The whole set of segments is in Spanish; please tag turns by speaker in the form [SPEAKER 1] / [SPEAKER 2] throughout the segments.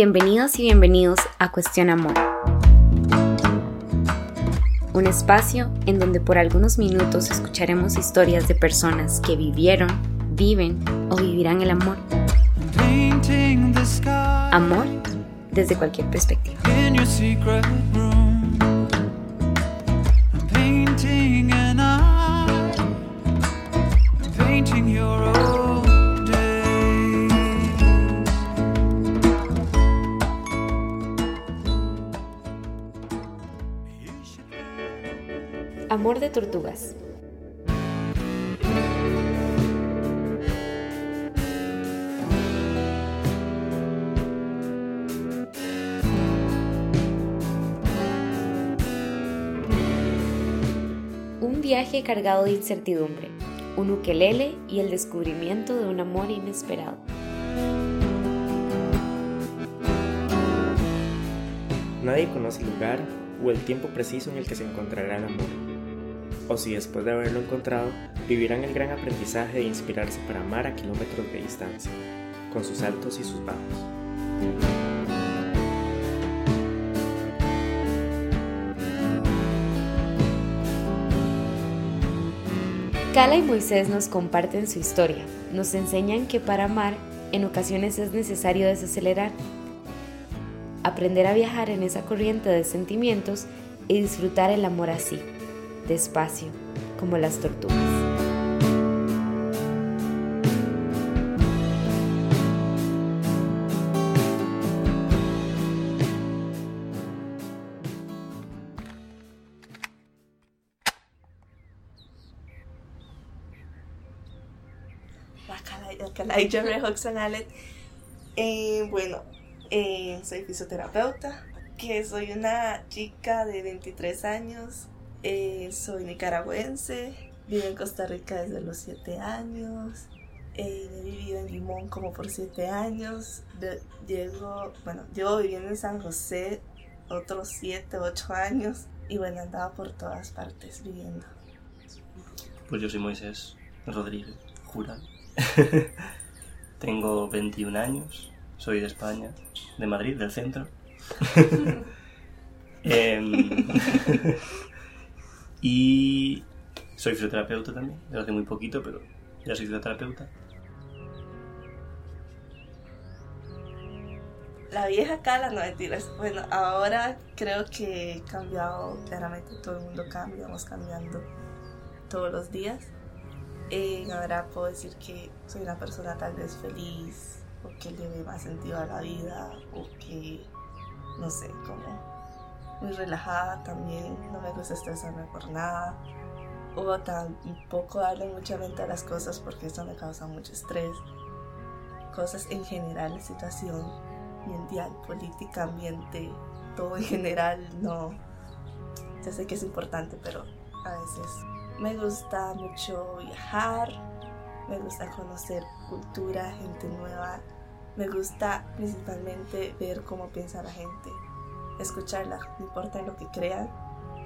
[SPEAKER 1] Bienvenidos y bienvenidos a Cuestión Amor. Un espacio en donde por algunos minutos escucharemos historias de personas que vivieron, viven o vivirán el amor. Amor desde cualquier perspectiva. De tortugas. Un viaje cargado de incertidumbre, un ukelele y el descubrimiento de un amor inesperado.
[SPEAKER 2] Nadie conoce el lugar o el tiempo preciso en el que se encontrará el amor. O si después de haberlo encontrado, vivirán el gran aprendizaje de inspirarse para amar a kilómetros de distancia, con sus altos y sus bajos.
[SPEAKER 1] Cala y Moisés nos comparten su historia, nos enseñan que para amar en ocasiones es necesario desacelerar, aprender a viajar en esa corriente de sentimientos y disfrutar el amor así, despacio, como las tortugas.
[SPEAKER 3] Eh, bueno, eh, soy fisioterapeuta, que soy una chica de 23 años, eh, soy nicaragüense, vivo en Costa Rica desde los 7 años, eh, he vivido en Limón como por 7 años, llego, bueno, llevo viviendo en San José otros 7, 8 años y bueno, andaba por todas partes viviendo.
[SPEAKER 4] Pues yo soy Moisés Rodríguez, jura. Tengo 21 años, soy de España, de Madrid, del centro. Em, y soy fisioterapeuta también, desde hace muy poquito, pero ya soy fisioterapeuta.
[SPEAKER 3] La vieja cala, no mentiras. Bueno, ahora creo que he cambiado, claramente todo el mundo cambia, vamos cambiando todos los días. Eh, ahora puedo decir que soy una persona tal vez feliz, o que le ve más sentido a la vida, o que, no sé, como muy relajada también, no me gusta estresarme por nada, o tampoco darle mucha mente a las cosas porque eso me causa mucho estrés. Cosas en general, situación mundial, política, ambiente, todo en general, no. Ya sé que es importante, pero a veces me gusta mucho viajar, me gusta conocer cultura, gente nueva, me gusta principalmente ver cómo piensa la gente, escucharla, no importa lo que crean,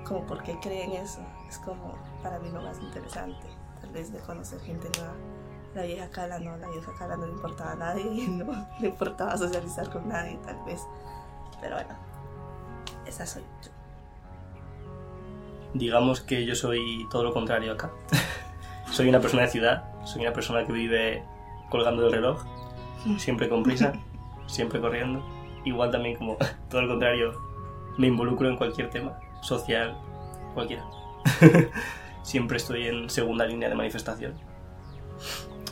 [SPEAKER 3] como por qué creen eso, es como para mí lo más interesante, tal vez de conocer gente nueva. La vieja Cala no, la vieja Cala no le importaba a nadie, no le importaba socializar con nadie tal vez, pero bueno, esa soy yo
[SPEAKER 4] digamos que yo soy todo lo contrario acá. soy una persona de ciudad, soy una persona que vive colgando del reloj, siempre con prisa, siempre corriendo. Igual también como todo lo contrario, me involucro en cualquier tema, social, cualquiera. siempre estoy en segunda línea de manifestación.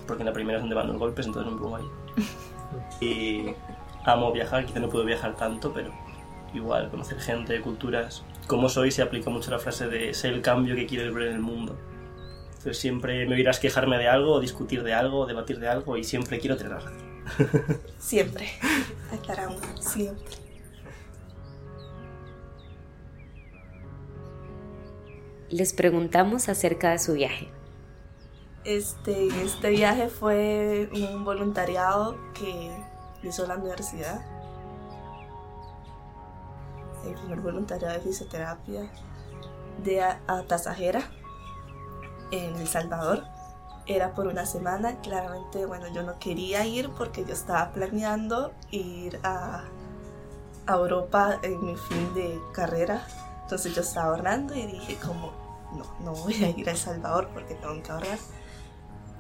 [SPEAKER 4] Porque en la primera es donde van los golpes, entonces no me pongo ahí. Y amo viajar, quizá no puedo viajar tanto, pero igual conocer gente, culturas, como soy se aplica mucho la frase de ser el cambio que quieres ver en el mundo. Entonces siempre me oirás quejarme de algo, discutir de algo, debatir de algo y siempre quiero tener razón.
[SPEAKER 3] Siempre. Aclaramos, siempre.
[SPEAKER 1] Les preguntamos acerca de su viaje.
[SPEAKER 3] Este, este viaje fue un voluntariado que hizo la universidad el primer voluntariado de fisioterapia de Atazajera en El Salvador. Era por una semana, claramente, bueno, yo no quería ir porque yo estaba planeando ir a a Europa en mi fin de carrera. Entonces yo estaba ahorrando y dije como, no, no voy a ir a El Salvador porque tengo que ahorrar.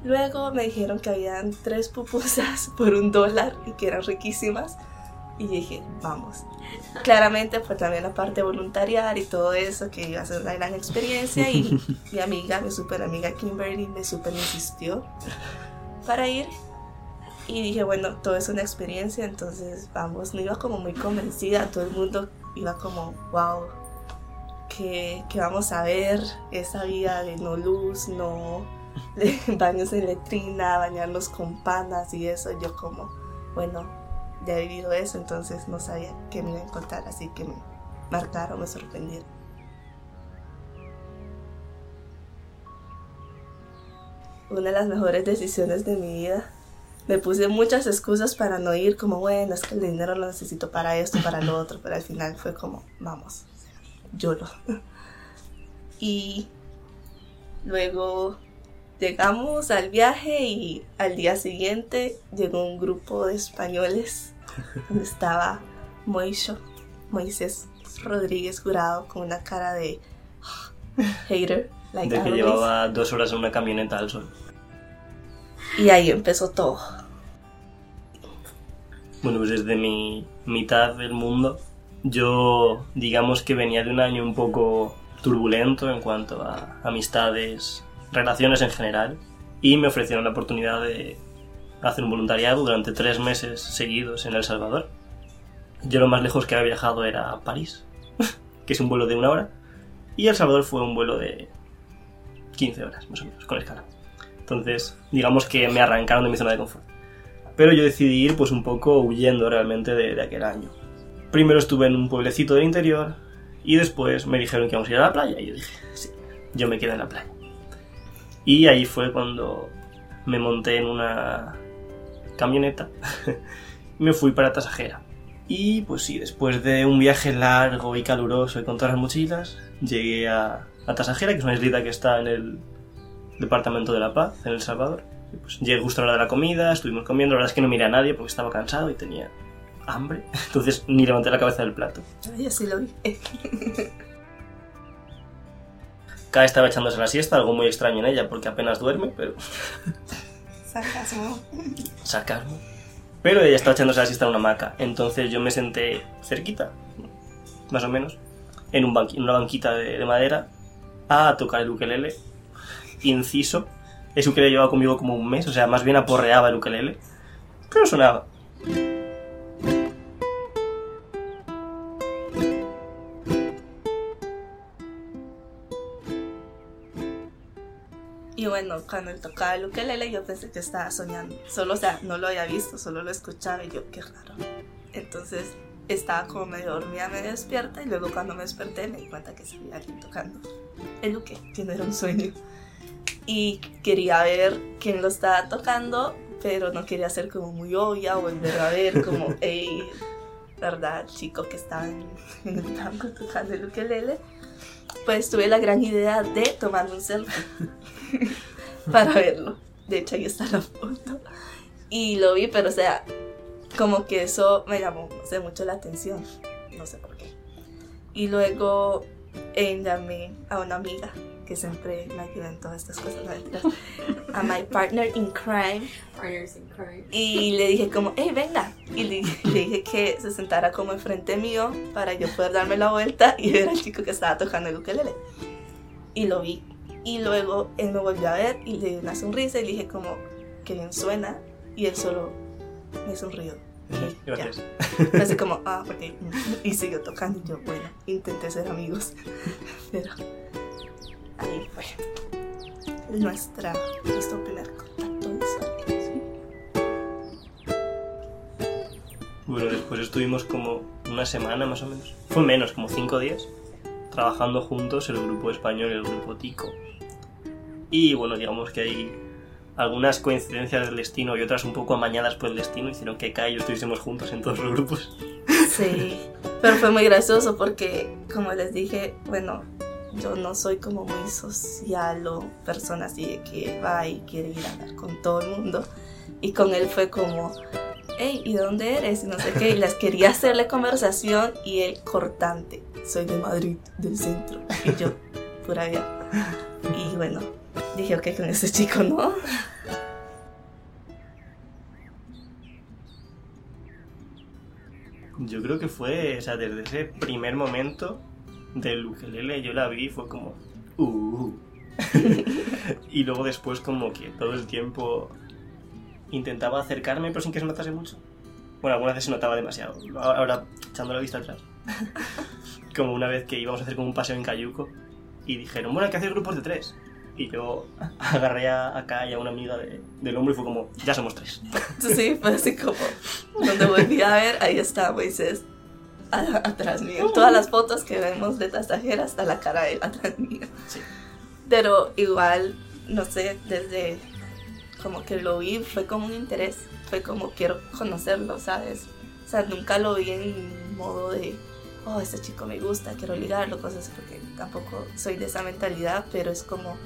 [SPEAKER 3] Luego me dijeron que habían tres pupusas por un dólar y que eran riquísimas. Y dije, vamos. Claramente fue también la parte voluntariar y todo eso, que iba a ser una gran experiencia. Y mi amiga, mi super amiga Kimberly, me super insistió para ir. Y dije, bueno, todo es una experiencia, entonces vamos. No iba como muy convencida, todo el mundo iba como, wow, que, que vamos a ver esa vida de no luz, no baños en letrina, bañarnos con panas y eso. Yo como, bueno, ya he vivido eso, entonces no sabía qué me iba a encontrar, así que me marcaron, me sorprendieron. Una de las mejores decisiones de mi vida. Me puse muchas excusas para no ir, como bueno, es que el dinero lo necesito para esto, para lo otro, pero al final fue como, vamos, yo lo. Y luego llegamos al viaje y al día siguiente llegó un grupo de españoles donde estaba Moisho, Moisés Rodríguez Jurado con una cara de hater. Like
[SPEAKER 4] De que llevaba dos horas en una camioneta al sol.
[SPEAKER 3] Y ahí empezó todo.
[SPEAKER 4] Bueno, pues desde mi mitad del mundo, yo digamos que venía de un año un poco turbulento en cuanto a amistades, relaciones en general, y me ofrecieron la oportunidad de hacer un voluntariado durante tres meses seguidos en El Salvador. Yo lo más lejos que había viajado era París, que es un vuelo de una hora, y El Salvador fue un vuelo de 15 horas, más o menos, con escala. Entonces, digamos que me arrancaron de mi zona de confort. Pero yo decidí ir pues un poco huyendo realmente de, de aquel año. Primero estuve en un pueblecito del interior y después me dijeron que íbamos a ir a la playa y yo dije, sí, yo me quedo en la playa. Y ahí fue cuando me monté en una camioneta y me fui para Tasajera. Y pues sí, después de un viaje largo y caluroso y con todas las mochilas, llegué a, Tasajera, que es una islita que está en el departamento de La Paz, en El Salvador. Y pues llegué justo a la hora de la comida, estuvimos comiendo, la verdad es que no miré a nadie porque estaba cansado y tenía hambre, entonces ni levanté la cabeza del plato.
[SPEAKER 3] Ay, así lo vi.
[SPEAKER 4] Kai estaba echándose la siesta, algo muy extraño en ella porque apenas duerme, pero
[SPEAKER 3] Sarcasmo.
[SPEAKER 4] sarcasmo. Pero ella estaba echándose la siesta en una hamaca, entonces yo me senté cerquita, más o menos, en, un banqui- en una banquita de, de madera, a tocar el ukelele. Inciso, ese ukelele llevaba conmigo como un mes, o sea, más bien aporreaba el ukelele, pero sonaba.
[SPEAKER 3] Cuando él tocaba el ukelele yo pensé que estaba soñando. Solo, o sea, no lo había visto, solo lo escuchaba y yo, qué raro. Entonces estaba como medio dormida, medio despierta y luego cuando me desperté me di cuenta que había alguien tocando el uke, que no era un sueño. Y quería ver quién lo estaba tocando, pero no quería ser como muy obvia o volver a ver como, hey, ¿verdad? Chico que estaba en, en el banco tocando el ukelele. Pues tuve la gran idea de tomarme un selfie para verlo. De hecho, ahí está la foto. Y lo vi, pero o sea, como que eso me llamó no sé, mucho la atención. No sé por qué. Y luego eh, llamé a una amiga que siempre me ayuda en todas estas cosas, no a my partner in crime.
[SPEAKER 1] Partners in crime.
[SPEAKER 3] Y le dije como, hey, venga. Y le, le dije que se sentara como enfrente mío para yo poder darme la vuelta y ver al chico que estaba tocando el ukelele. Y lo vi. Y luego él me volvió a ver y le di una sonrisa y le dije como, que bien suena. Y él solo me sonrió. Ya.
[SPEAKER 4] Gracias.
[SPEAKER 3] Así como, ah, porque... Y siguió tocando y yo, bueno, intenté ser amigos. Pero ahí fue nuestra, nuestro primer contacto visual.
[SPEAKER 4] Bueno, después estuvimos como una semana más o menos. Fue menos, como cinco días. Trabajando juntos el grupo español y el grupo Tico. Y bueno, digamos que hay algunas coincidencias del destino y otras un poco amañadas por el destino hicieron que Kai y yo estuviésemos juntos en todos los grupos.
[SPEAKER 3] Sí, pero fue muy gracioso porque, como les dije, bueno, yo no soy como muy social o persona así de que va y quiere ir a hablar con todo el mundo. Y con él fue como, hey, ¿y de dónde eres? Y no sé qué, y les quería hacerle conversación y él cortante, soy de Madrid, del centro, y yo, pura vida. Y bueno, dije, ok, con ese chico no.
[SPEAKER 4] Yo creo que fue, o sea, desde ese primer momento del ukelele yo la vi y fue como, uh. y luego después como que todo el tiempo intentaba acercarme pero sin que se notase mucho. Bueno, algunas veces se notaba demasiado. Ahora, echando la vista atrás. como una vez que íbamos a hacer como un paseo en Cayuco y dijeron, bueno, hay que hacer grupos de tres. Y yo agarré a, acá y a una amiga de, del hombro y fue como, ya somos tres.
[SPEAKER 3] Sí, fue así como, cuando volví a ver, ahí está Moisés a- atrás mío. Todas las fotos que vemos de tasajera está la cara de él atrás mío.
[SPEAKER 4] Sí.
[SPEAKER 3] Pero igual, no sé, desde como que lo vi, fue como un interés. Fue como quiero conocerlo, ¿sabes? O sea, nunca lo vi en modo de, oh, este chico me gusta, quiero ligarlo, cosas porque tampoco soy de esa mentalidad, pero es como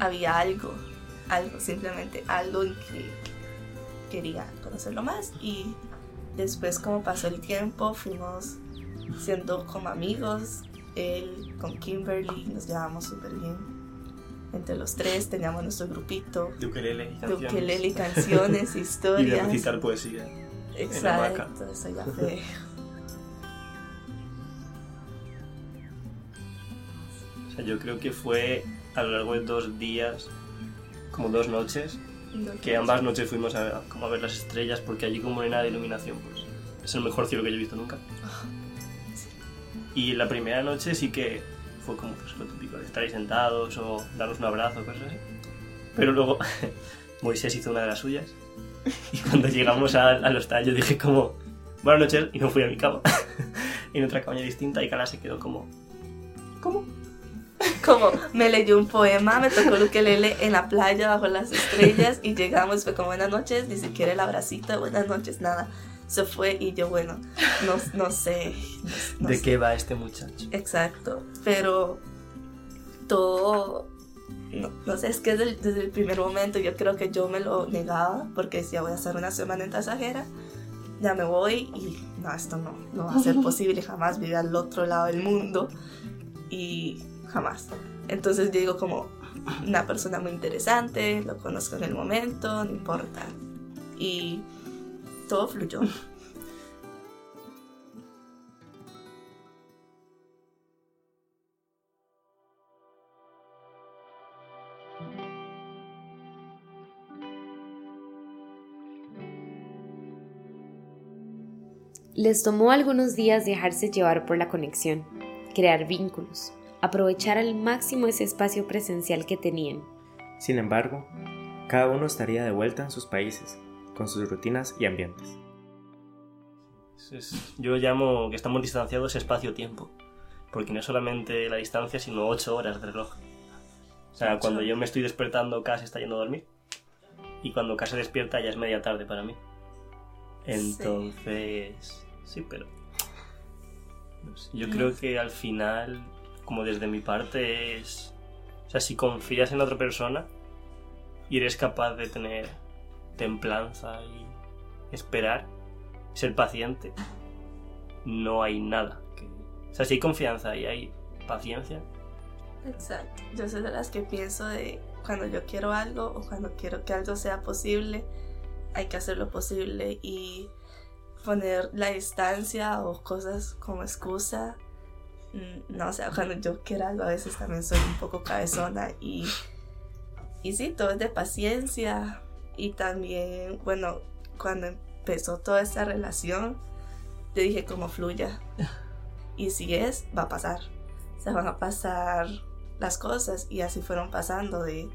[SPEAKER 3] había algo, algo, simplemente algo en que quería conocerlo más y después como pasó el tiempo fuimos siendo como amigos, él con Kimberly nos llevamos súper bien. Entre los tres teníamos nuestro grupito
[SPEAKER 4] De ukelele y canciones.
[SPEAKER 3] ukelele, canciones,
[SPEAKER 4] Y de
[SPEAKER 3] historias.
[SPEAKER 4] recitar poesía.
[SPEAKER 3] Exacto, eso ya fue.
[SPEAKER 4] O sea, yo creo que fue a lo largo de dos días, como dos noches, que ambas noches fuimos a, como a ver las estrellas porque allí como no hay nada de iluminación, pues es el mejor cielo que yo he visto nunca. Y la primera noche sí que fue como pues, lo típico estar ahí sentados o darnos un abrazo, cosas así. Pero luego Moisés hizo una de las suyas y cuando llegamos al, al hostal yo dije como buenas noches y me fui a mi cama en otra cabaña distinta y Carla se quedó como ¿cómo?
[SPEAKER 3] Como me leyó un poema, me tocó el ukelele en la playa bajo las estrellas y llegamos, fue como buenas noches, ni siquiera el abracito, buenas noches, nada. Se fue y yo, bueno, no, no sé. no-
[SPEAKER 4] ¿De
[SPEAKER 3] sé.
[SPEAKER 4] qué va este muchacho?
[SPEAKER 3] Exacto, pero todo, no, no sé, es que desde el, desde el primer momento yo creo que yo me lo negaba porque decía voy a hacer una semana en tasajera, ya me voy y no, esto no, no va a ser posible, jamás vive al otro lado del mundo y jamás. Entonces yo digo como una persona muy interesante, lo conozco en el momento, no importa. Y todo fluyó.
[SPEAKER 1] Les tomó algunos días dejarse llevar por la conexión, crear vínculos, aprovechar al máximo ese espacio presencial que tenían.
[SPEAKER 2] Sin embargo, cada uno estaría de vuelta en sus países, con sus rutinas y ambientes.
[SPEAKER 4] Es- es- yo llamo que estamos distanciados espacio-tiempo, porque no es solamente la distancia, sino ocho horas de reloj. O sea, cuando yo me estoy despertando, Cas está yendo a dormir, y cuando Cas se despierta ya es media tarde para mí. Entonces, sí, pero... no sé, yo creo que al final, como desde mi parte, es... O sea, si confías en otra persona y eres capaz de tener templanza y esperar, ser paciente, no hay nada. O sea, si hay confianza y hay paciencia,
[SPEAKER 3] Exacto. Yo soy de las que pienso de cuando yo quiero algo o cuando quiero que algo sea posible, hay que hacer lo posible y poner la distancia o cosas como excusa. mm, No, o sea, cuando yo quiero algo a veces también soy un poco cabezona y, y sí, todo es de paciencia y también, bueno, cuando empezó toda esta relación, yo dije como fluya. Y si es, va a pasar. Se van a pasar las cosas. Y así fueron pasando de,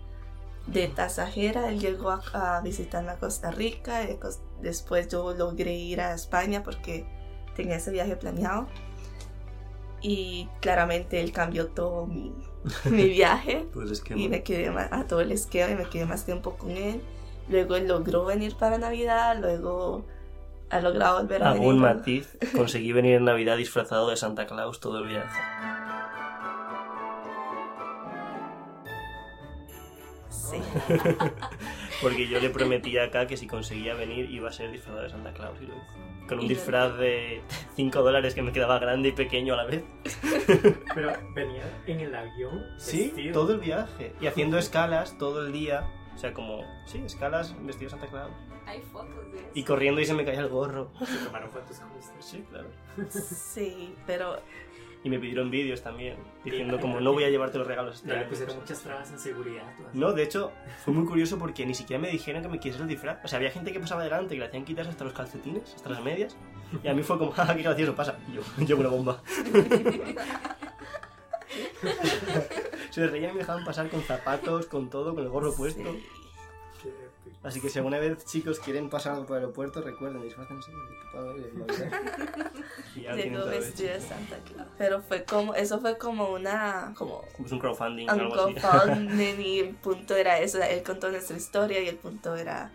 [SPEAKER 3] de tasajera él llegó a, a visitarme a Costa Rica. Y después yo logré ir a España porque tenía ese viaje planeado. Y claramente él cambió todo mi, mi viaje.
[SPEAKER 4] Es que...
[SPEAKER 3] y me quedé más, a todo el esquema y me quedé más tiempo con él luego él logró venir para Navidad luego ha logrado volver a venir
[SPEAKER 4] Algún matiz, conseguí venir en Navidad disfrazado de Santa Claus todo el viaje.
[SPEAKER 3] Sí.
[SPEAKER 4] Porque yo le prometí acá que si conseguía venir iba a ser disfrazado de Santa Claus y lo hizo. Con un disfraz de 5 dólares que me quedaba grande y pequeño a la vez.
[SPEAKER 2] Pero venía en el avión.
[SPEAKER 4] Sí,
[SPEAKER 2] vestido.
[SPEAKER 4] todo el viaje. Y haciendo escalas todo el día. O sea, como, sí, escalas vestido de Santa Claus.
[SPEAKER 1] Hay fotos de eso.
[SPEAKER 4] Y corriendo y se me caía el gorro.
[SPEAKER 2] Se tomaron fotos con usted.
[SPEAKER 4] Sí, claro.
[SPEAKER 3] Sí, pero
[SPEAKER 4] Y me pidieron vídeos también, diciendo como no voy a llevarte los regalos este año".
[SPEAKER 2] pusieron muchas trabas en seguridad. tú así.
[SPEAKER 4] No, de hecho, fue muy curioso porque ni siquiera me dijeron que me quisiera el disfraz. O sea, había gente que pasaba delante que le hacían quitarse hasta los calcetines, hasta las medias. Y a mí fue como, ¡ah, qué gracioso pasa! Y yo, llevo una bomba. Se reían y me dejaban pasar con zapatos, con todo, con el gorro puesto.
[SPEAKER 3] sí.
[SPEAKER 2] Épico.
[SPEAKER 4] Así que si alguna vez, chicos, quieren pasar por el aeropuerto, recuerden, disfrácense de
[SPEAKER 3] llegó vestido de Santa Claus. Pero fue como, eso fue como una, como
[SPEAKER 4] Es un crowdfunding
[SPEAKER 3] un
[SPEAKER 4] algo así.
[SPEAKER 3] GoFundMe y el punto era eso, él contó nuestra historia y el punto era,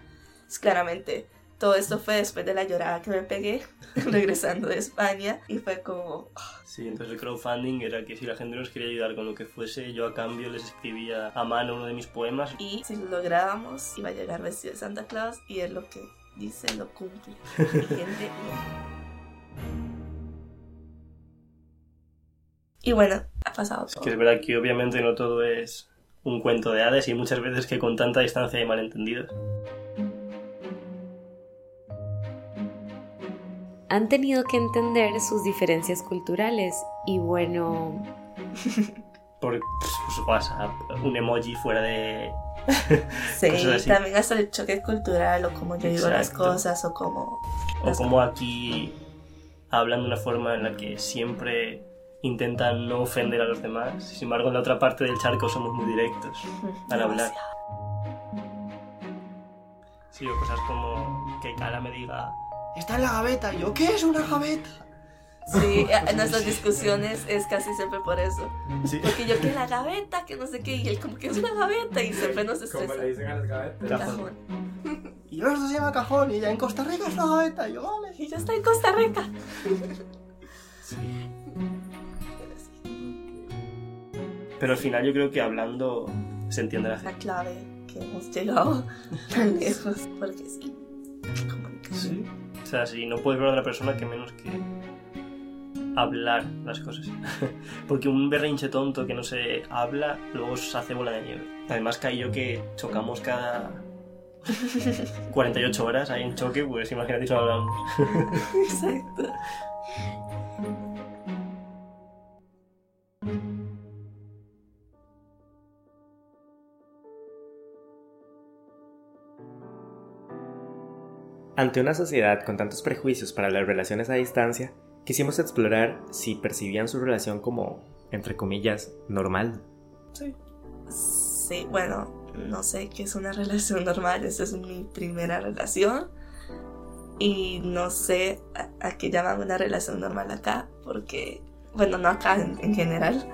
[SPEAKER 3] pues, claramente, todo esto fue después de la llorada que me pegué regresando de España y fue como,
[SPEAKER 4] Sí, entonces el crowdfunding era que si la gente nos quería ayudar con lo que fuese, yo a cambio les escribía a mano uno de mis poemas.
[SPEAKER 3] y si lo lográbamos iba a llegar vestido de Santa Claus y es lo que dice, lo cumple. Y gente, y bueno, ha pasado
[SPEAKER 4] Es
[SPEAKER 3] todo.
[SPEAKER 4] que es verdad que obviamente no todo es un cuento de hadas y muchas veces que con tanta distancia hay malentendidos.
[SPEAKER 1] Han tenido que entender sus diferencias culturales y bueno,
[SPEAKER 4] Por pues, WhatsApp, un emoji fuera de...
[SPEAKER 3] Sí, también hasta el choque cultural o como yo digo las cosas o como...
[SPEAKER 4] O como aquí hablan de una forma en la que siempre intentan no ofender a los demás. Sin embargo, en la otra parte del charco somos muy directos al hablar. Sí, o cosas como que Cara me diga, está en la gaveta. Y yo, ¿qué es una gaveta?
[SPEAKER 3] Sí, en nuestras discusiones es casi siempre por eso.
[SPEAKER 4] Sí.
[SPEAKER 3] Porque yo que la gaveta, que no sé qué, y él como que es una gaveta y siempre nos
[SPEAKER 2] Como
[SPEAKER 3] estresa.
[SPEAKER 2] le dicen a las gavetas.
[SPEAKER 3] Cajón.
[SPEAKER 4] Y esto se llama cajón y ya en Costa Rica es una gaveta. Y yo, vale.
[SPEAKER 3] Y yo estoy en Costa Rica.
[SPEAKER 4] Pero al final yo creo que hablando se entiende la gente.
[SPEAKER 3] La clave que hemos llegado tan lejos. Porque sí, comunicación.
[SPEAKER 4] Sí. O sea, si no puedes ver a otra persona, que menos que hablar las cosas. Porque un berrinche tonto que no se habla, luego se hace bola de nieve. Además, caí yo que chocamos cada 48 horas ahí en choque, pues imagínate si no hablamos.
[SPEAKER 3] Exacto.
[SPEAKER 2] Ante una sociedad con tantos prejuicios para las relaciones a distancia, quisimos explorar si percibían su relación como, entre comillas, normal.
[SPEAKER 3] Sí, bueno, no sé qué es una relación normal. Esta es mi primera relación. Y no sé a, a qué llaman una relación normal acá. Porque, bueno, no acá en, en general.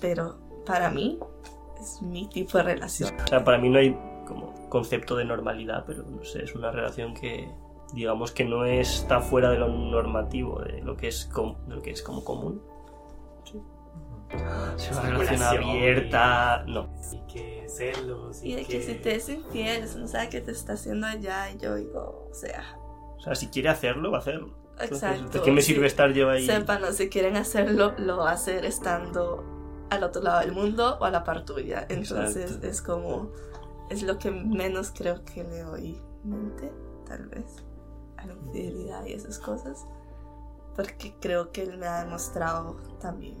[SPEAKER 3] Pero para mí es mi tipo de relación.
[SPEAKER 4] O sea, para mí no hay concepto de normalidad, pero no sé, es una relación que digamos que no está fuera de lo normativo, de lo que es, com- de lo que es como común. Sí. Es una relación abierta, no.
[SPEAKER 2] Y que celos.
[SPEAKER 3] Y de que si te es infiel, no sabe qué te está haciendo allá. Y yo digo, o sea,
[SPEAKER 4] O sea, si quiere hacerlo, va a hacerlo. Entonces,
[SPEAKER 3] exacto.
[SPEAKER 4] ¿De qué me
[SPEAKER 3] sí.
[SPEAKER 4] sirve estar yo ahí?
[SPEAKER 3] Sepan, si quieren hacerlo, lo va a hacer estando al otro lado del mundo o a la par tuya. Entonces
[SPEAKER 4] Exacto.
[SPEAKER 3] es como, es lo que menos creo que le doy mente, tal vez, a la infidelidad y esas cosas. Porque creo que él me ha demostrado también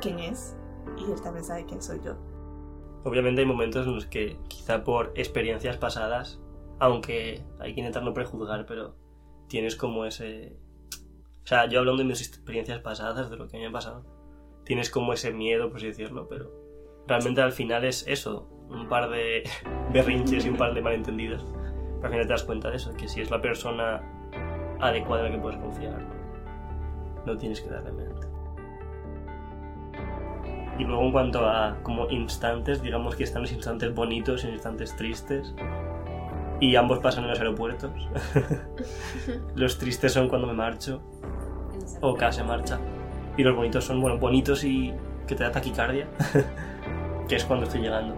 [SPEAKER 3] quién es y él también sabe quién soy yo.
[SPEAKER 4] Obviamente hay momentos en los que, quizá por experiencias pasadas, aunque hay que intentar no prejuzgar, pero tienes como ese... O sea, yo hablando de mis experiencias pasadas, de lo que me ha pasado, tienes como ese miedo, por así decirlo, pero realmente al final es eso, un par de berrinches y un par de malentendidos. Pero al final te das cuenta de eso, que si es la persona adecuada en la que puedes confiar, no tienes que darle mente. Y luego en cuanto a como instantes, digamos que están los instantes bonitos y los instantes tristes. Y ambos pasan en los aeropuertos. los tristes son cuando me marcho o se marcha. Y los bonitos son, bueno, bonitos y que te da taquicardia. que es cuando estoy llegando,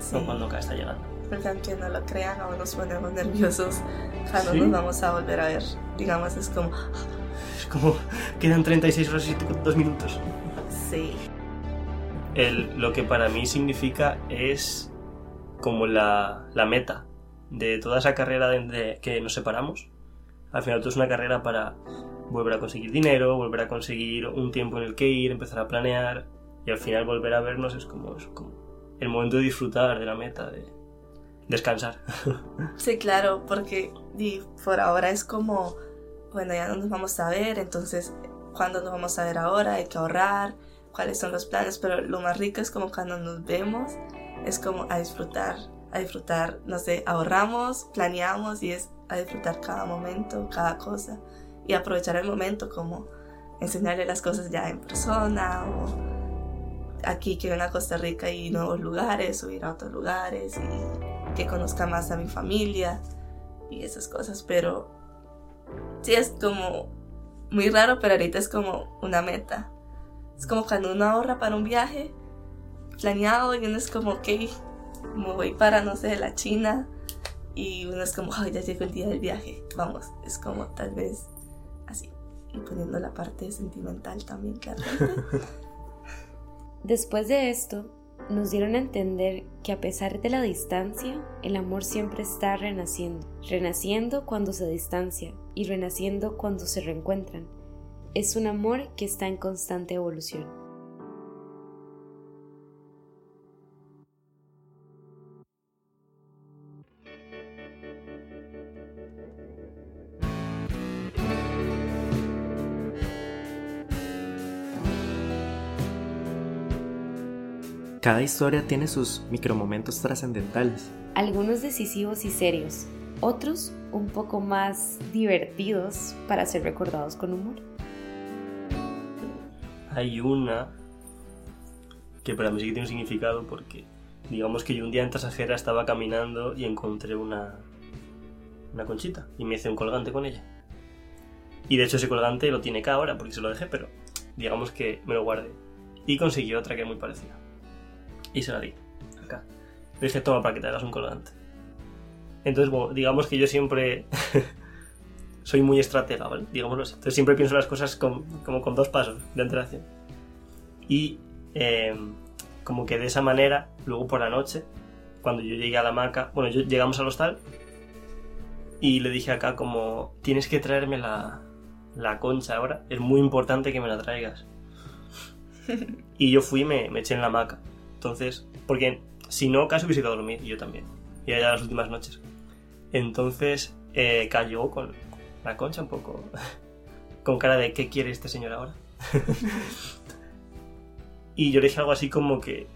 [SPEAKER 3] Sí,
[SPEAKER 4] cuando acá está llegando.
[SPEAKER 3] porque aunque no lo crean, aún nos ponemos nerviosos cuando
[SPEAKER 4] ¿Sí?
[SPEAKER 3] nos vamos a volver a ver. Digamos, es como,
[SPEAKER 4] Es como, quedan 36 horas y 2 minutos.
[SPEAKER 3] sí,
[SPEAKER 4] El, lo que para mí significa es como la, la meta de toda esa carrera de, de que nos separamos. Al final todo es una carrera para volver a conseguir dinero, volver a conseguir un tiempo en el que ir, empezar a planear y al final volver a vernos es como, es como el momento de disfrutar de la meta, de descansar.
[SPEAKER 3] sí, claro, porque di, por ahora es como, bueno, ya no nos vamos a ver, entonces, ¿cuándo nos vamos a ver ahora? Hay que ahorrar, cuáles son los planes, pero lo más rico es como cuando nos vemos, es como a disfrutar, a disfrutar, no sé, ahorramos, planeamos y es a disfrutar cada momento, cada cosa y aprovechar el momento como enseñarle las cosas ya en persona o aquí que ven a Costa Rica y nuevos lugares o ir a otros lugares y que conozca más a mi familia y esas cosas, pero sí es como muy raro, pero ahorita es como una meta. Es como cuando uno ahorra para un viaje planeado y uno es como, ok, me voy para, no sé, la China y uno es como, ay, ya llegó el día del viaje, vamos, es como tal vez así. Y poniendo la parte sentimental también, claramente.
[SPEAKER 1] Después de esto, nos dieron a entender que a pesar de la distancia, el amor siempre está renaciendo, renaciendo cuando se distancia y renaciendo cuando se reencuentran. Es un amor que está en constante evolución.
[SPEAKER 2] Cada historia tiene sus micromomentos trascendentales.
[SPEAKER 1] Algunos decisivos y serios, otros un poco más divertidos para ser recordados con humor.
[SPEAKER 4] Hay una que para mí sí que tiene un significado porque digamos que yo un día en Tasajera estaba caminando y encontré una, una conchita y me hice un colgante con ella. Y de hecho ese colgante lo tiene acá ahora porque se lo dejé, pero digamos que me lo guardé. Y conseguí otra que es muy parecida. Y se la di, acá. Le dije, toma para que te hagas un colgante. Entonces, bueno, digamos que yo siempre soy muy estratega, ¿vale? Digámoslo así. Entonces siempre pienso las cosas con- como con dos pasos de antelación. Y eh, como que de esa manera, luego por la noche, cuando yo llegué a la hamaca, bueno, yo- llegamos al hostal y le dije acá como, tienes que traerme la, la concha ahora, es muy importante que me la traigas. y yo fui y me, me eché en la hamaca. Entonces, porque si no, casi hubiese ido a dormir, y yo también. Y allá las últimas noches. Entonces, eh, cayó con la concha un poco con cara de ¿qué quiere este señor ahora? y yo le dije algo así como que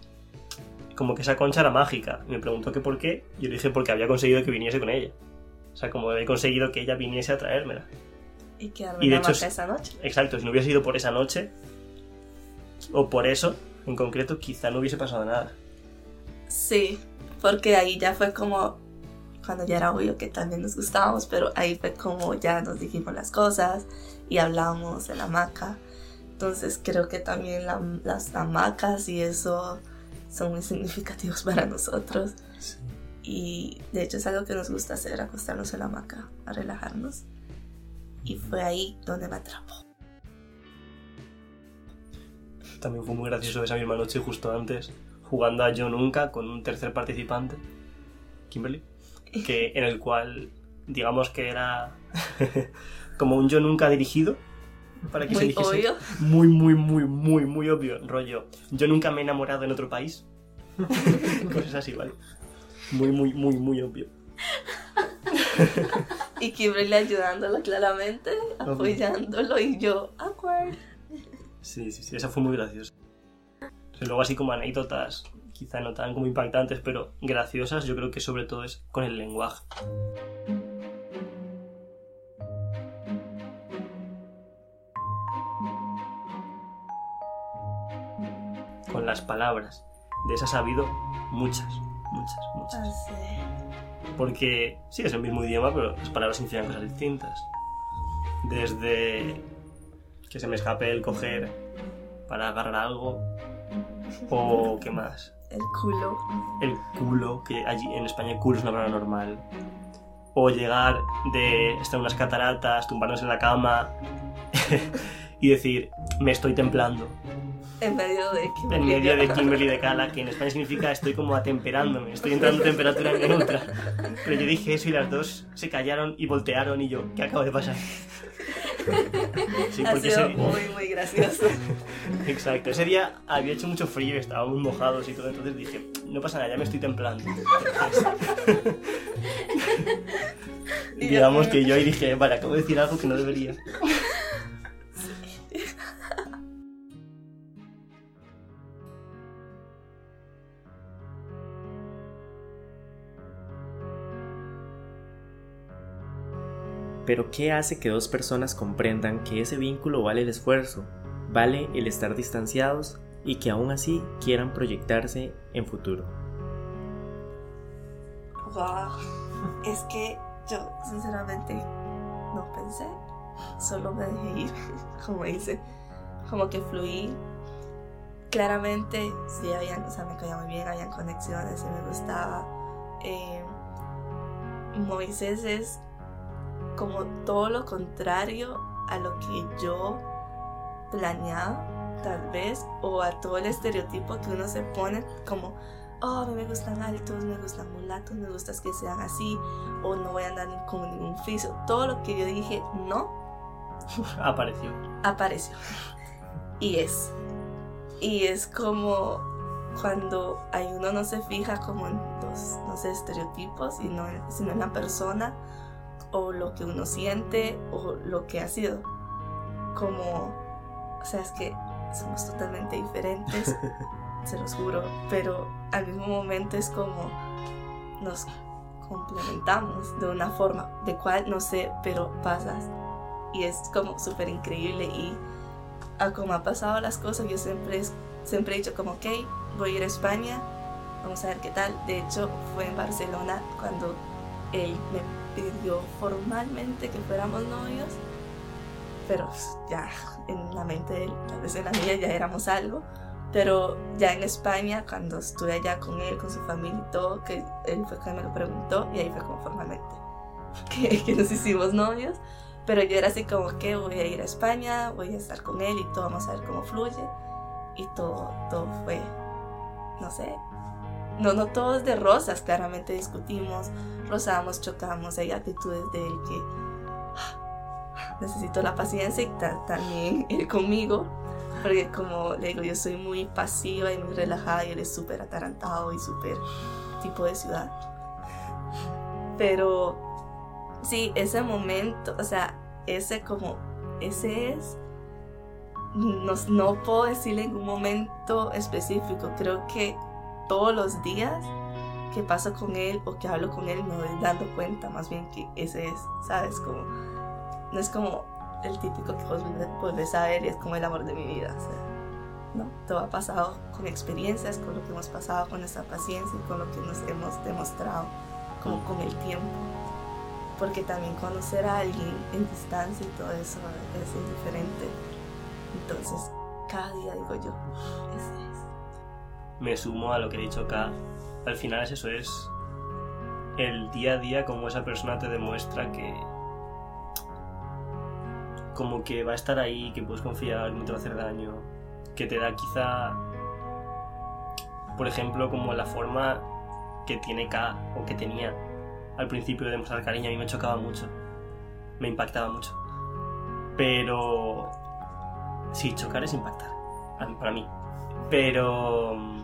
[SPEAKER 4] como que esa concha era mágica. Me preguntó que por qué. Yo le dije porque había conseguido que viniese con ella. O sea, como he conseguido que ella viniese a traérmela.
[SPEAKER 3] y quedarme
[SPEAKER 4] Y de hecho
[SPEAKER 3] esa noche.
[SPEAKER 4] Exacto, si no hubiese ido por esa noche, o por eso, en concreto, quizá no hubiese pasado nada.
[SPEAKER 3] Sí, porque ahí ya fue como cuando ya era obvio que también nos gustábamos, pero ahí fue como ya nos dijimos las cosas y hablamos en la hamaca. Entonces creo que también la- las hamacas y eso son muy significativos para nosotros. Y de hecho es algo que nos gusta hacer, acostarnos en la hamaca, a relajarnos. Y fue ahí donde me atrapó.
[SPEAKER 4] También fue muy gracioso esa misma noche, justo antes, jugando a Yo Nunca con un tercer participante, Kimberly, que, en el cual, digamos que era como un Yo Nunca dirigido, para que se
[SPEAKER 3] Muy
[SPEAKER 4] dijese.
[SPEAKER 3] obvio.
[SPEAKER 4] Muy, muy, muy, muy, muy obvio, rollo. Yo nunca me he enamorado en otro país. Cosas así, ¿vale? Muy, muy, muy, muy obvio.
[SPEAKER 3] Y Kimberly ayudándolo claramente, apoyándolo y yo, awkward.
[SPEAKER 4] Sí, sí, sí, esa fue muy graciosa. O sea, luego así como anécdotas, quizá no tan como impactantes, pero graciosas, yo creo que sobre todo es con el lenguaje. Con las palabras. De esas ha habido muchas, muchas, muchas.
[SPEAKER 3] Ah.
[SPEAKER 4] Porque sí, es el mismo idioma, pero las palabras significan cosas distintas. Desde que se me escape el coger para agarrar algo, o qué más.
[SPEAKER 3] El culo.
[SPEAKER 4] el culo, que allí en España el culo es una palabra normal. O llegar de estar en unas cataratas, tumbarnos en la cama y decir, me estoy templando.
[SPEAKER 3] En medio de
[SPEAKER 4] En
[SPEAKER 3] Kimberly
[SPEAKER 4] medio de. Kimberly de Cala, que en España significa estoy como atemperándome, estoy entrando a temperatura neutra. Pero yo dije eso y las dos se callaron y voltearon y yo, ¿qué acaba de pasar? Sí,
[SPEAKER 3] ha
[SPEAKER 4] porque
[SPEAKER 3] sido
[SPEAKER 4] ese-
[SPEAKER 3] muy, muy gracioso.
[SPEAKER 4] Exacto, ese día había hecho mucho frío, estábamos mojados y todo, entonces dije, no pasa nada, ya me estoy templando. Entonces, digamos que yo ahí dije, vale, acabo de decir algo que no debería.
[SPEAKER 2] Pero ¿qué hace que dos personas comprendan que ese vínculo vale el esfuerzo, vale el estar distanciados y que aún así quieran proyectarse en futuro?
[SPEAKER 3] Wow. Es que yo, sinceramente, no pensé. Solo me dejé ir, como dice. Como que fluí. Claramente, sí, habían, o sea, me caía muy bien, habían conexiones, sí me gustaba. Eh, Moisés es como todo lo contrario a lo que yo planeaba, tal vez, o a todo el estereotipo que uno se pone como oh, a mí me gustan altos, me gustan mulatos, me gusta que sean así, o no voy a andar con ningún fiso. Todo lo que yo dije no
[SPEAKER 4] Apareció.
[SPEAKER 3] apareció. Y es. Y es como cuando hay uno no se fija como en los, no sé, estereotipos, y no, sino en la persona, o lo que uno siente, o lo que ha sido. Como, o sea, es que somos totalmente diferentes, se los juro, pero al mismo momento es como nos complementamos de una forma de cual no sé, pero pasas y es como súper increíble y a como ha pasado las cosas yo siempre siempre he dicho como ok voy a ir a España vamos a ver qué tal de hecho fue en Barcelona cuando él me pidió formalmente que fuéramos novios pero ya en la mente de él tal vez en la mía ya éramos algo pero ya en España cuando estuve allá con él con su familia y todo que él fue quien me lo preguntó y ahí fue como formalmente que, que nos hicimos novios pero yo era así como que voy a ir a España, voy a estar con él y todo, vamos a ver cómo fluye. Y todo, todo fue, no sé, no, no todo es de rosas, claramente discutimos, rozamos, chocamos, hay actitudes de él que ah, necesito la paciencia y ta- también él conmigo, porque como le digo, yo soy muy pasiva y muy relajada y él es súper atarantado y súper tipo de ciudad. Pero sí, ese momento, o sea, ese como, ese es, no, no puedo decirle en un momento específico, creo que todos los días que paso con él o que hablo con él me voy dando cuenta más bien que ese es, ¿sabes? Como, no es como el típico que vos vuelves a ver y es como el amor de mi vida, o sea, no, todo ha pasado con experiencias, con lo que hemos pasado, con nuestra paciencia y con lo que nos hemos demostrado como con el tiempo porque también conocer a alguien en distancia y todo eso es indiferente. Entonces, cada día digo yo, ese es.
[SPEAKER 4] Me sumo a lo que he dicho acá. Al final es eso, es el día a día como esa persona te demuestra que como que va a estar ahí, que puedes confiar, no te va a hacer daño, que te da quizá, por ejemplo, como la forma que tiene K o que tenía al principio de demostrar cariño, a mí me chocaba mucho, me impactaba mucho. Pero sí, chocar es impactar, para mí. Pero mm,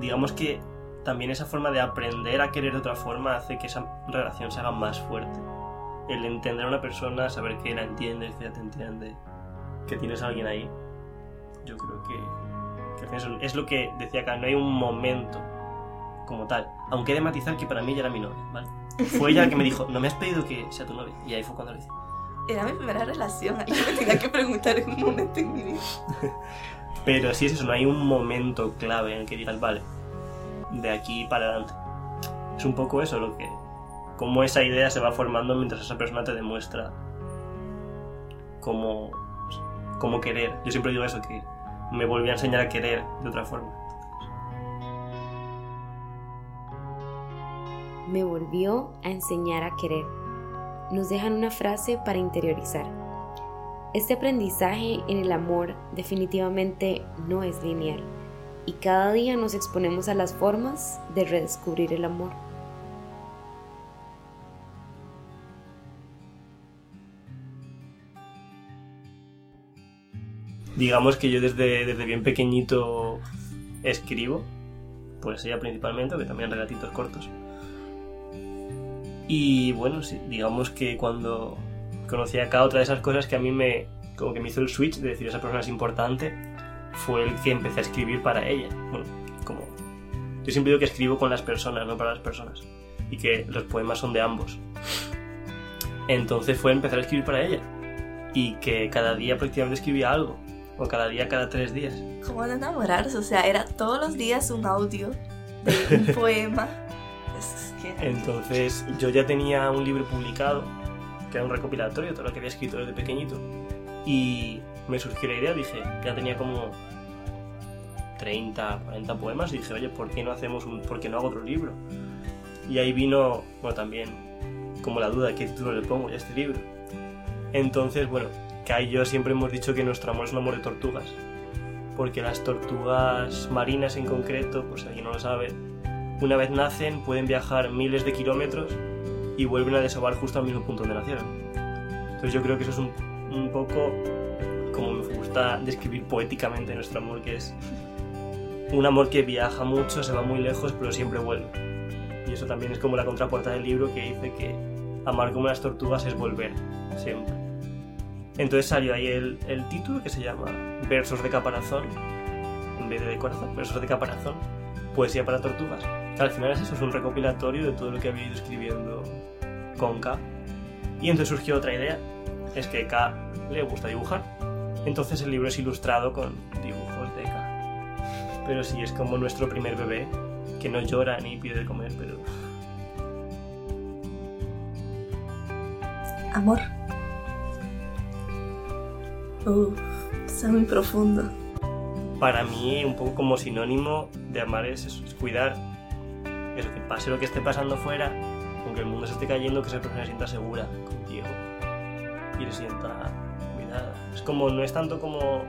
[SPEAKER 4] digamos que también esa forma de aprender a querer de otra forma hace que esa relación se haga más fuerte. El entender a una persona, saber que la entiendes, que ella te entiende, que tienes a alguien ahí, yo creo que, es lo que decía acá, no hay un momento como tal. Aunque he de matizar que para mí ella era mi novia, ¿vale? Fue ella la que me dijo, no me has pedido que sea tu novia. Y ahí fue cuando lo hice.
[SPEAKER 3] Era mi primera relación, alguien me tenía que preguntar en un momento en mi vida.
[SPEAKER 4] Pero sí es eso, no hay un momento clave en el que digas, vale, de aquí para adelante. Es un poco eso lo que. cómo esa idea se va formando mientras esa persona te demuestra cómo, cómo querer. Yo siempre digo eso, que me volví a enseñar a querer de otra forma.
[SPEAKER 1] Me volvió a enseñar a querer. Nos dejan una frase para interiorizar. Este aprendizaje en el amor definitivamente no es lineal y cada día nos exponemos a las formas de redescubrir el amor.
[SPEAKER 4] Digamos que yo desde, desde bien pequeñito escribo, pues ella principalmente, que también relatitos cortos. Y bueno, digamos que cuando conocí a cada otra de esas cosas que a mí me, como que me hizo el switch de decir esa persona es importante, fue el que empecé a escribir para ella. Bueno, como yo siempre digo que escribo con las personas, no para las personas, y que los poemas son de ambos. Entonces fue empezar a escribir para ella y que cada día prácticamente escribía algo, o cada día, cada tres días.
[SPEAKER 3] ¿Cómo de enamorarse? O sea, era todos los días un audio de un poema.
[SPEAKER 4] Entonces yo ya tenía un libro publicado, era un recopilatorio de todo lo que había escrito desde pequeñito, y me surgió la idea, dije, ya tenía como 30, 40 poemas, y dije, oye, ¿por qué no hacemos por qué no hago otro libro? Y ahí vino, bueno, también como la duda, ¿qué título le pongo a este libro? Entonces, bueno, Kai y yo siempre hemos dicho que nuestro amor es un amor de tortugas, porque las tortugas marinas en concreto, pues alguien no lo sabe, una vez nacen pueden viajar miles de kilómetros y vuelven a desovar justo al mismo punto donde nacieron. Entonces yo creo que eso es un, un poco como me gusta describir poéticamente nuestro amor, que es un amor que viaja mucho, se va muy lejos, pero siempre vuelve. Y eso también es como la contraportada del libro que dice que amar como las tortugas es volver, siempre. Entonces salió ahí el, el título que se llama Versos de caparazón, en vez de de corazón, Versos de caparazón, poesía para tortugas. Que al final es eso, es un recopilatorio de todo lo que había ido escribiendo con K. Y entonces surgió otra idea, es que K le gusta dibujar. Entonces el libro es ilustrado con dibujos de K. Pero sí, es como nuestro primer bebé, que no llora ni pide de comer, pero
[SPEAKER 3] Amor. Uf, está muy profundo.
[SPEAKER 4] para mí un poco como sinónimo de amar es, eso, es cuidar. Eso, que pase lo que esté pasando fuera, aunque el mundo se esté cayendo, que esa persona se sienta segura contigo y se sienta cuidada. Es como, no es tanto como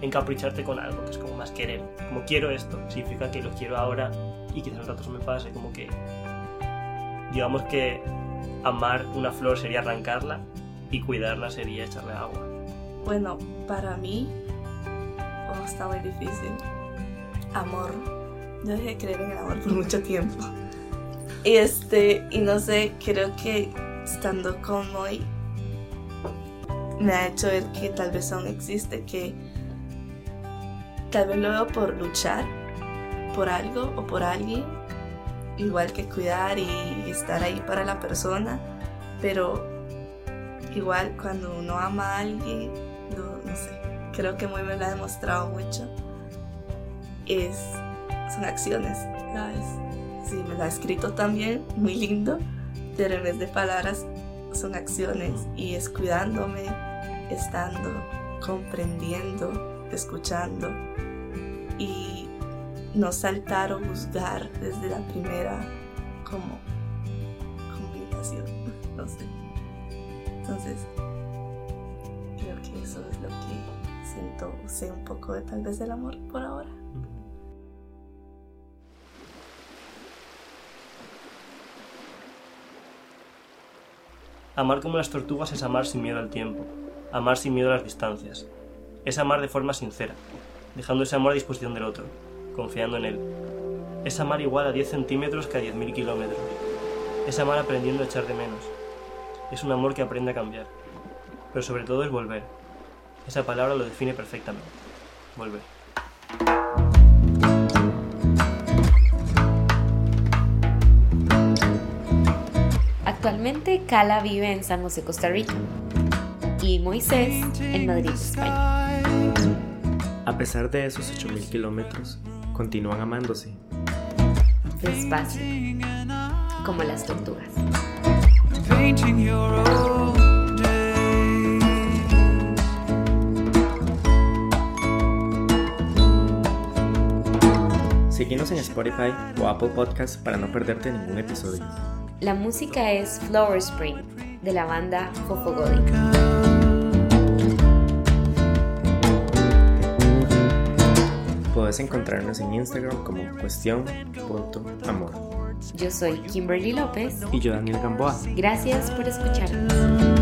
[SPEAKER 4] encapricharte con algo, que es como más querer. Como quiero esto, significa que lo quiero ahora y quizás rato se me pase, como que digamos que amar una flor sería arrancarla y cuidarla sería echarle agua.
[SPEAKER 3] Bueno, para mí, oh, está muy difícil. Amor. Yo dejé de creer en el amor por mucho tiempo. Este, y no sé, creo que estando con Moy me ha hecho ver que tal vez aún existe, que tal vez lo veo por luchar por algo o por alguien, igual que cuidar y estar ahí para la persona, pero igual cuando uno ama a alguien, no, no sé, creo que Moy me lo ha demostrado mucho, es, son acciones, ¿sabes? Sí, me lo ha escrito también, muy lindo, pero en vez de palabras son acciones y es cuidándome, estando, comprendiendo, escuchando y no saltar o juzgar desde la primera como comunicación, no sé. Entonces, creo que eso es lo que siento, sé un poco de tal vez del amor por ahora.
[SPEAKER 4] Amar como las tortugas es amar sin miedo al tiempo, amar sin miedo a las distancias. Es amar de forma sincera, dejando ese amor a disposición del otro, confiando en él. Es amar igual a 10 centímetros que a 10.000 kilómetros. Es amar aprendiendo a echar de menos. Es un amor que aprende a cambiar. Pero sobre todo es volver. Esa palabra lo define perfectamente. Volver.
[SPEAKER 1] Actualmente Cala vive en San José, Costa Rica y Moisés en Madrid, España.
[SPEAKER 2] A pesar de esos 8.000 kilómetros, continúan amándose.
[SPEAKER 1] Despacio, como las tortugas.
[SPEAKER 2] Seguinos en Spotify o Apple Podcasts para no perderte ningún episodio.
[SPEAKER 1] La música es Flower Spring de la banda Fofogodi.
[SPEAKER 2] Puedes encontrarnos en Instagram como cuestión.amor.
[SPEAKER 1] Yo soy Kimberly López.
[SPEAKER 2] Y yo, Daniel Gamboa.
[SPEAKER 1] Gracias por escucharnos.